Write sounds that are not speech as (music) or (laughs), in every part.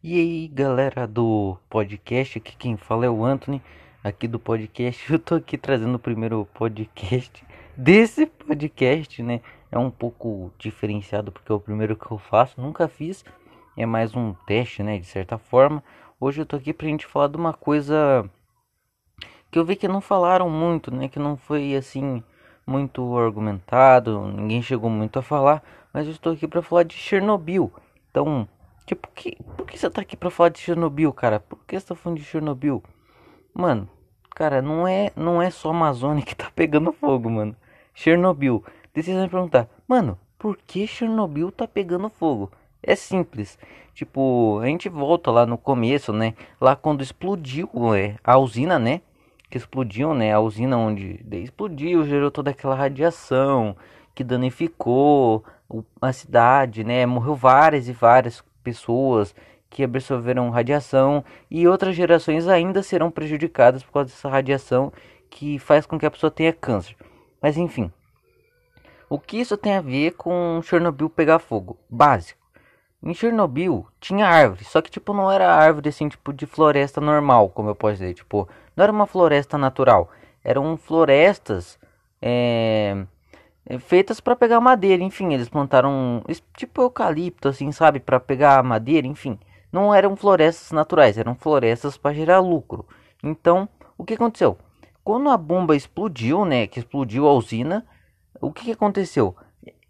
E aí, galera do podcast, aqui quem fala é o Anthony, aqui do podcast. (laughs) Eu tô aqui trazendo o primeiro podcast (laughs) desse podcast, né? É um pouco diferenciado porque é o primeiro que eu faço, nunca fiz. É mais um teste, né, de certa forma. Hoje eu tô aqui pra gente falar de uma coisa que eu vi que não falaram muito, né, que não foi assim muito argumentado, ninguém chegou muito a falar, mas eu estou aqui para falar de Chernobyl. Então, Tipo, que, por que você tá aqui pra falar de Chernobyl, cara? Por que você tá falando de Chernobyl? Mano, cara, não é, não é só a Amazônia (laughs) que tá pegando fogo, mano. Chernobyl. Deixa eu perguntar, mano, por que Chernobyl tá pegando fogo? É simples. Tipo, a gente volta lá no começo, né? Lá quando explodiu é, a usina, né? Que explodiu, né? A usina onde explodiu, gerou toda aquela radiação que danificou a cidade, né? Morreu várias e várias pessoas que absorveram radiação e outras gerações ainda serão prejudicadas por causa dessa radiação que faz com que a pessoa tenha câncer. Mas enfim, o que isso tem a ver com Chernobyl pegar fogo? Básico. Em Chernobyl tinha árvore, só que tipo não era árvore assim tipo de floresta normal, como eu posso dizer, tipo não era uma floresta natural, eram florestas é, é, feitas para pegar madeira, enfim, eles plantaram tipo eucalipto assim, sabe, para pegar madeira, enfim. Não eram florestas naturais, eram florestas para gerar lucro. Então, o que aconteceu? Quando a bomba explodiu, né, que explodiu a usina, o que, que aconteceu?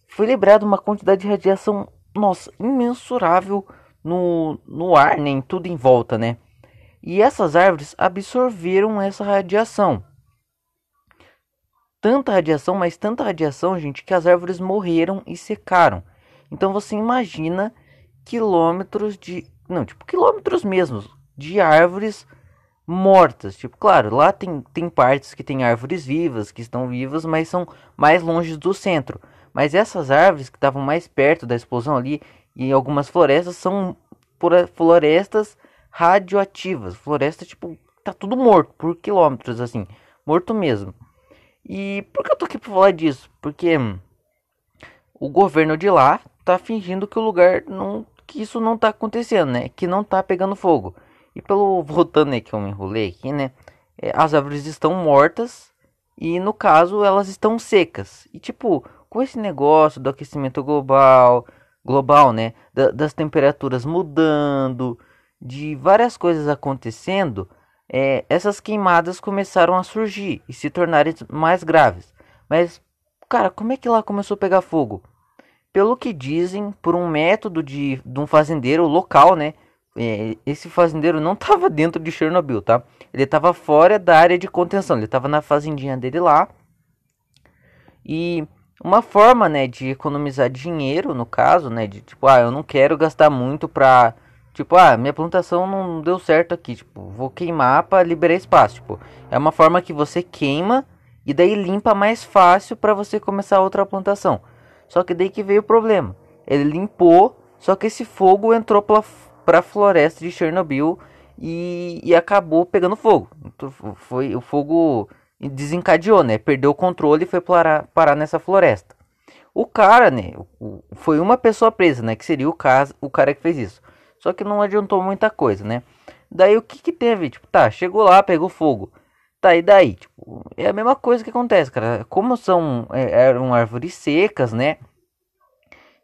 Foi liberada uma quantidade de radiação, nossa, imensurável no, no ar, né, tudo em volta, né? E essas árvores absorveram essa radiação tanta radiação, mas tanta radiação, gente, que as árvores morreram e secaram. Então você imagina quilômetros de, não, tipo quilômetros mesmo de árvores mortas. Tipo, claro, lá tem tem partes que tem árvores vivas, que estão vivas, mas são mais longe do centro. Mas essas árvores que estavam mais perto da explosão ali e algumas florestas são florestas radioativas, floresta tipo tá tudo morto por quilômetros assim, morto mesmo. E por que eu tô aqui pra falar disso? Porque o governo de lá tá fingindo que o lugar não. que isso não tá acontecendo, né? Que não tá pegando fogo. E pelo. (laughs) voltando aí que eu me enrolei aqui, né? É, as árvores estão mortas e no caso elas estão secas. E tipo, com esse negócio do aquecimento global, global, né? Da, das temperaturas mudando, de várias coisas acontecendo, é, essas queimadas começaram a surgir e se tornarem mais graves. Mas, cara, como é que lá começou a pegar fogo? Pelo que dizem, por um método de, de um fazendeiro local, né? É, esse fazendeiro não (laughs) estava dentro de Chernobyl, tá? Ele estava fora da área de contenção, ele estava na fazendinha dele lá. E uma forma, né, de economizar dinheiro, no caso, né, de tipo, ah, eu não quero gastar muito para Tipo, ah, minha plantação não deu certo aqui, tipo, vou queimar para liberar espaço, tipo, é uma forma que você queima e daí limpa mais fácil para você começar outra plantação. Só que daí que veio o problema. Ele limpou, só que esse fogo entrou para a floresta de Chernobyl e, e acabou pegando fogo. Então, foi o fogo desencadeou, né? Perdeu o controle e foi parar, parar nessa floresta. O cara, né? Foi uma pessoa presa, né? Que seria o caso, o cara que fez isso. Só que não adiantou muita coisa, né? Daí o que que teve? Tipo, tá, chegou lá, pegou fogo. Tá, e daí? Tipo, é a mesma coisa que acontece, cara. Como são, é, eram árvores secas, né?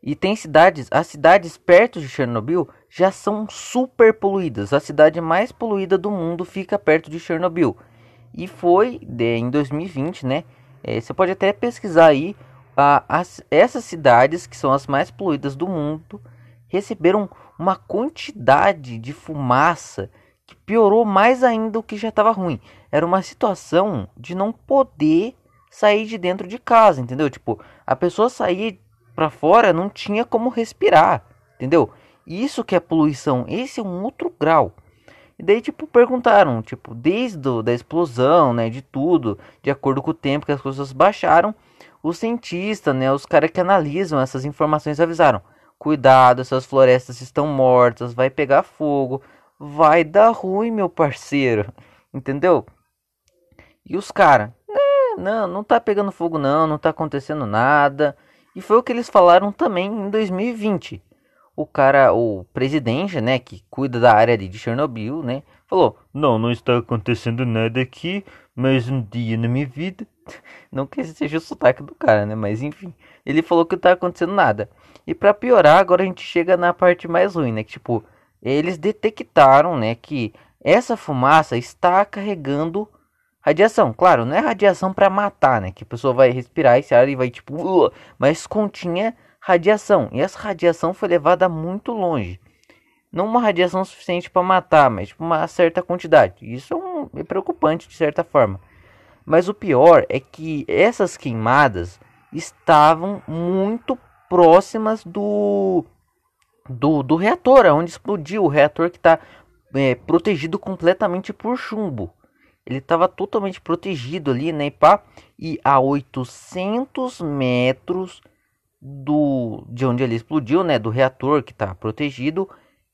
E tem cidades, as cidades perto de Chernobyl já são super poluídas. A cidade mais poluída do mundo fica perto de Chernobyl. E foi de, em 2020, né? É, você pode até pesquisar aí. A, as, essas cidades que são as mais poluídas do mundo receberam uma quantidade de fumaça que piorou mais ainda o que já estava ruim. Era uma situação de não poder sair de dentro de casa, entendeu? Tipo, a pessoa sair para fora não tinha como respirar, entendeu? Isso que é poluição, esse é um outro grau. E daí, tipo, perguntaram, tipo, desde do, da explosão, né, de tudo, de acordo com o tempo que as coisas baixaram, os cientistas, né, os caras que analisam essas informações avisaram, Cuidado, essas florestas estão mortas, vai pegar fogo, vai dar ruim, meu parceiro. Entendeu? E os caras, né, não, não tá pegando fogo não, não tá acontecendo nada. E foi o que eles falaram também em 2020. o cara, o presidente, né, que cuida da área de Chernobyl, né, falou: "Não, não está acontecendo nada aqui, mais um dia na minha vida". (laughs) Não que seja o sotaque do cara, né, mas enfim, ele falou que não está acontecendo nada. E para piorar, agora a gente chega na parte mais ruim, né, que tipo, eles detectaram, né, que essa fumaça está carregando radiação. Claro, não é radiação para matar, né, que a pessoa vai respirar esse ar e vai tipo, uh, mas continha radiação. E essa radiação foi levada muito longe. Não uma radiação suficiente para matar, mas tipo, uma certa quantidade. Isso é, um, é preocupante de certa forma. Mas o pior é que essas queimadas estavam muito próximas do, do, do reator, onde explodiu o reator que está é, protegido completamente por chumbo. Ele estava totalmente protegido ali, né, pá, e a 800 metros do de onde ele explodiu, né, do reator que está protegido,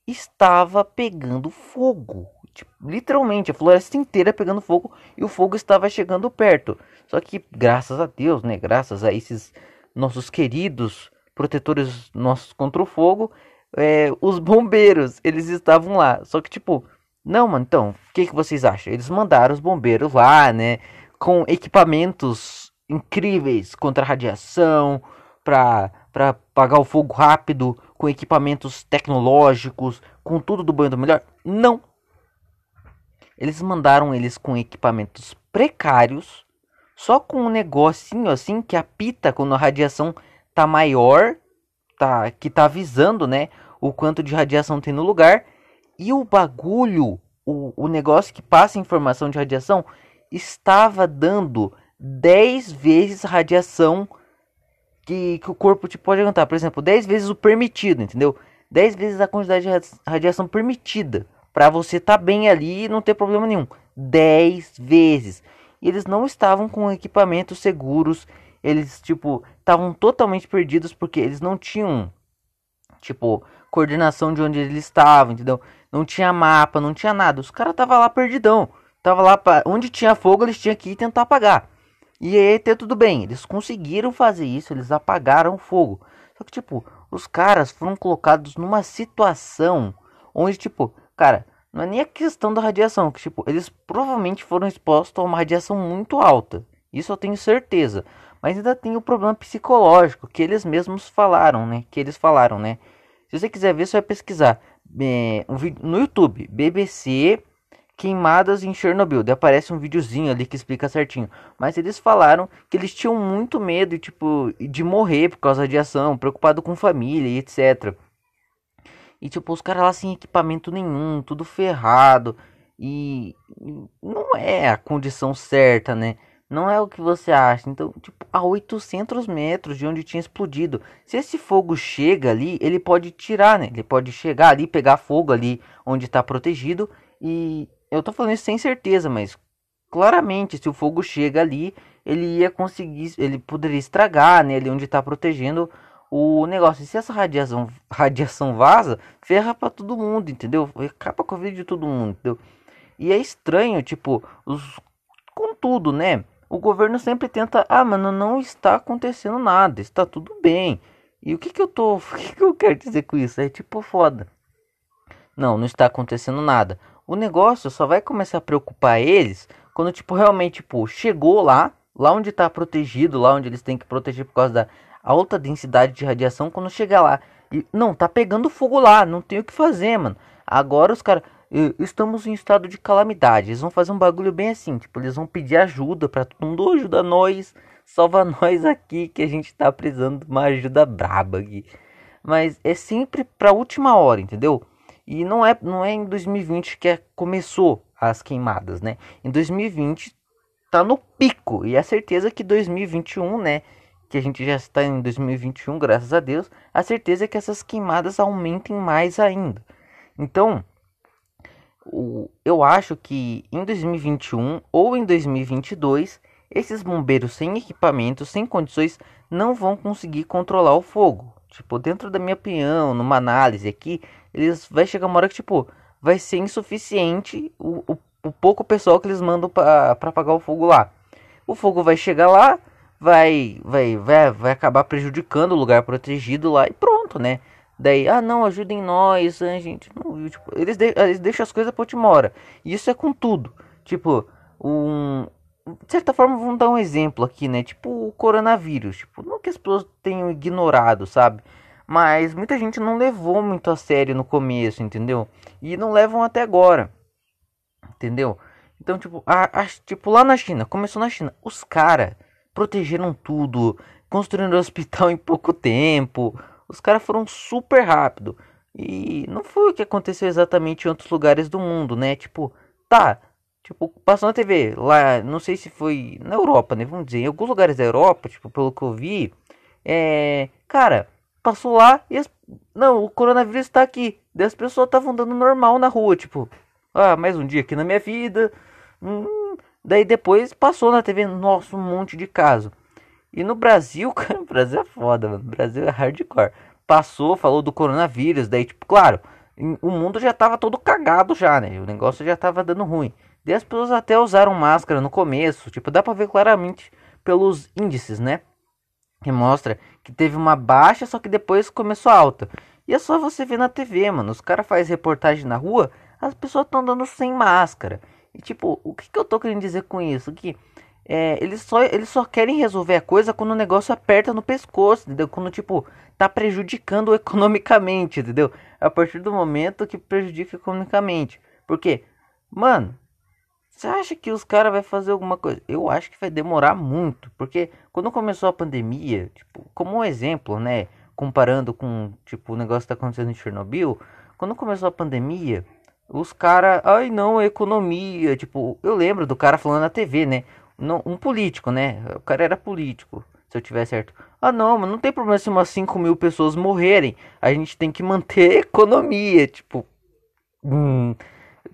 estava pegando fogo. Tipo, literalmente, a floresta inteira pegando fogo e o fogo estava chegando perto. Só que graças a Deus, né, graças a esses nossos queridos protetores nossos contra o fogo, é, os bombeiros, eles estavam lá. Só que tipo, não, mano, então, o que, que vocês acham? Eles mandaram os bombeiros lá, né, com equipamentos incríveis contra a radiação, para para apagar o fogo rápido, com equipamentos tecnológicos, com tudo do banho do melhor? Não. Eles mandaram eles com equipamentos precários, só com um negocinho assim que apita quando a radiação tá maior, tá que tá avisando, né, o quanto de radiação tem no lugar, e o bagulho, o, o negócio que passa informação de radiação estava dando 10 vezes radiação que, que o corpo te pode aguentar. Por exemplo, 10 vezes o permitido, entendeu? 10 vezes a quantidade de radiação permitida. Para você estar tá bem ali e não ter problema nenhum. 10 vezes. E eles não estavam com equipamentos seguros. Eles, tipo, estavam totalmente perdidos porque eles não tinham, tipo, coordenação de onde eles estavam, entendeu? Não tinha mapa, não tinha nada. Os caras estavam lá perdidão. Tava lá para onde tinha fogo, eles tinham que ir tentar apagar. E aí até tudo bem, eles conseguiram fazer isso, eles apagaram o fogo. Só que tipo, os caras foram colocados numa situação onde tipo, cara, não é nem a questão da radiação, que tipo, eles provavelmente foram expostos a uma radiação muito alta. Isso eu tenho certeza. Mas ainda tem o problema psicológico que eles mesmos falaram, né? Que eles falaram, né? Se você quiser ver, você vai pesquisar é, um vídeo no YouTube, BBC queimadas em Chernobyl. Daí aparece um videozinho ali que explica certinho. Mas eles falaram que eles tinham muito medo, tipo, de morrer por causa da radiação, preocupado com família e etc. E tipo, os caras lá sem equipamento nenhum, tudo ferrado. E não é a condição certa, né? Não é o que você acha. Então, tipo, a 800 metros de onde tinha explodido. Se esse fogo chega ali, ele pode tirar, né? Ele pode chegar ali, pegar fogo ali onde está protegido e eu tô falando isso sem certeza, mas claramente se o fogo chega ali, ele ia conseguir, ele poderia estragar, né, ali onde está protegendo o negócio. Se essa radiação, radiação vaza, ferra para todo mundo, entendeu? Acaba com a vida de todo mundo, entendeu? E é estranho, tipo, os com tudo, né? O governo sempre tenta, ah, mano, não está acontecendo nada, está tudo bem. E o que que eu tô, (laughs) o que que eu quero dizer com isso? É tipo foda. Não, não está acontecendo nada. O negócio só vai começar a preocupar eles quando, tipo, realmente, tipo, chegou lá, lá onde tá protegido, lá onde eles têm que proteger por causa da alta densidade de radiação, quando chegar lá. E, não, tá pegando fogo lá, não tem o que fazer, mano. Agora os caras. Estamos em estado de calamidade. Eles vão fazer um bagulho bem assim. Tipo, eles vão pedir ajuda pra todo mundo. Ajuda nós. Salva nós aqui que a gente tá precisando de uma ajuda braba aqui. Mas é sempre pra última hora, entendeu? E não é, não é em 2020 que é, começou as queimadas, né? Em 2020 tá no pico. E a certeza que 2021, né? Que a gente já está em 2021, graças a Deus. A certeza é que essas queimadas aumentem mais ainda. Então, eu acho que em 2021 ou em 2022, esses bombeiros sem equipamento, sem condições, não vão conseguir controlar o fogo. Tipo, dentro da minha opinião, numa análise aqui, eles vai chegar uma hora que, tipo, vai ser insuficiente o, o, o pouco pessoal que eles mandam para apagar o fogo lá. O fogo vai chegar lá, vai, vai, vai, vai acabar prejudicando o lugar protegido lá e pronto, né? Daí, ah não, ajudem nós, a gente. Não, tipo, eles, de, eles deixam as coisas pra última hora. E isso é com tudo. Tipo, um. De certa forma, vamos dar um exemplo aqui, né? Tipo o coronavírus. Tipo, não que as pessoas tenham ignorado, sabe? Mas muita gente não levou muito a sério no começo, entendeu? E não levam até agora. Entendeu? Então, tipo, a, a, tipo, lá na China, começou na China, os caras protegeram tudo, construindo hospital em pouco tempo. Os caras foram super rápido. E não foi o que aconteceu exatamente em outros lugares do mundo, né? Tipo, tá, tipo, passou na TV, lá, não sei se foi na Europa, né? Vamos dizer, em alguns lugares da Europa, tipo, pelo que eu vi, é, cara, passou lá e as, não, o coronavírus tá aqui. Daí as pessoas estavam andando normal na rua, tipo, ah, mais um dia aqui na minha vida. Hum, daí depois passou na TV, nossa, um monte de caso. E no Brasil, (laughs) cara, o Brasil é foda, mano. O Brasil é hardcore. Passou, falou do coronavírus, daí, tipo, claro, o mundo já tava todo cagado já, né? O negócio já tava dando ruim. Daí as pessoas até usaram máscara no começo, tipo, dá pra ver claramente pelos índices, né? Que mostra que teve uma baixa, só que depois começou alta. E é só você ver na TV, mano. Os caras fazem reportagem na rua, as pessoas estão andando sem máscara. E tipo, o que, que eu tô querendo dizer com isso? Que é, eles, só, eles só querem resolver a coisa quando o negócio aperta no pescoço, entendeu? Quando, tipo, tá prejudicando (laughs) economicamente, entendeu? A partir do momento que prejudica economicamente. Porque, mano, você acha que os caras vão fazer alguma coisa? Eu acho que vai demorar muito. Porque quando começou a pandemia, tipo, como um exemplo, né? Comparando com, tipo, o negócio que tá acontecendo em Chernobyl. Quando começou a pandemia, os caras, ai não, economia. Tipo, eu lembro do cara falando na TV, né? não, um político, né? O cara era político, se eu tiver certo. Ah, não, mas não tem problema se umas 5 mil pessoas morrerem. A gente tem que manter a economia, tipo. Hum,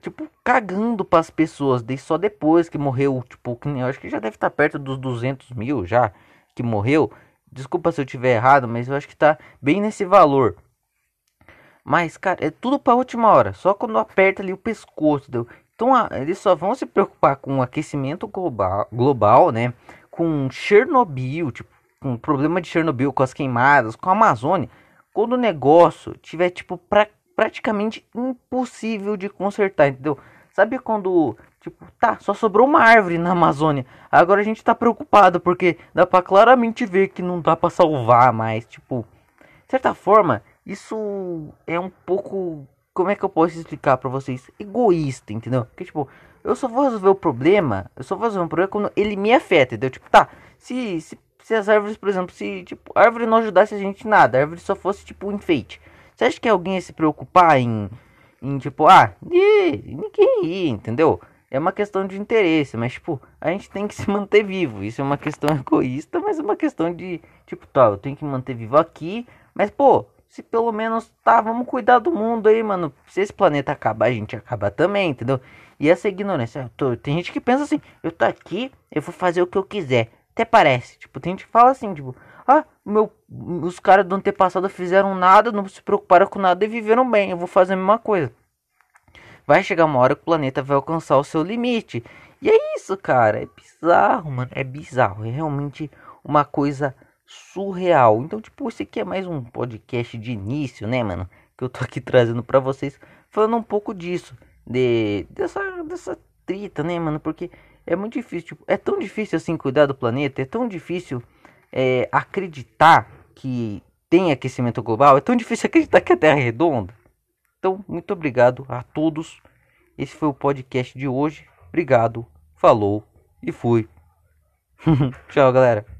tipo, cagando para as pessoas. Daí só depois que morreu, tipo, eu acho que já deve estar tá perto dos 200 mil já que morreu. Desculpa se eu tiver errado, mas eu acho que tá bem nesse valor. Mas, cara, é tudo pra última hora. Só quando aperta ali o pescoço. Deu. Então eles só vão se preocupar com o aquecimento global, global né? Com Chernobyl, tipo, com o problema de Chernobyl, com as queimadas, com a Amazônia, quando o negócio tiver tipo pra, praticamente impossível de consertar, entendeu? Sabe quando tipo, tá, só sobrou uma árvore na Amazônia. Agora a gente tá preocupado porque dá para claramente ver que não dá para salvar mais, tipo, de certa forma, isso é um pouco como é que eu posso explicar para vocês? Egoísta, entendeu? Porque, tipo, eu só vou resolver o problema, eu só vou resolver um problema quando ele me afeta, entendeu? Tipo, tá, se, se, se as árvores, por exemplo, se, tipo, a árvore não ajudasse a gente em nada, a árvore só fosse, tipo, um enfeite. Você acha que alguém ia se preocupar em, em tipo, ah, ninguém ia, entendeu? É uma questão de interesse, mas, tipo, a gente tem que se manter vivo. Isso é uma questão (laughs) egoísta, mas é uma questão de, tipo, tá, eu tenho que manter vivo aqui, mas, pô, se pelo menos tá, vamos cuidar do mundo aí, mano. Se esse planeta acabar, a gente acaba também, entendeu? E essa ignorância, tô, tem gente que pensa assim, eu tô aqui, eu vou fazer o que eu quiser. Até parece, tipo, tem gente que fala assim, tipo, ah, meu, os caras do antepassado fizeram nada, não se preocuparam com nada e viveram bem, eu vou fazer a mesma coisa. Vai chegar uma hora que o planeta vai alcançar o seu limite. E é isso, cara, é bizarro, mano, é bizarro, é realmente uma coisa surreal. Então, tipo, esse aqui é mais um podcast de início, né, mano? Que eu tô aqui trazendo para vocês, falando um pouco disso, de dessa dessa trita, né, mano? Porque é muito difícil, tipo, é tão difícil assim cuidar do planeta, é tão difícil é, acreditar que tem aquecimento global, é tão difícil (laughs) acreditar que a Terra é redonda. Então, muito obrigado a todos. Esse foi o podcast de hoje. Obrigado, falou e fui. (laughs) Tchau, galera.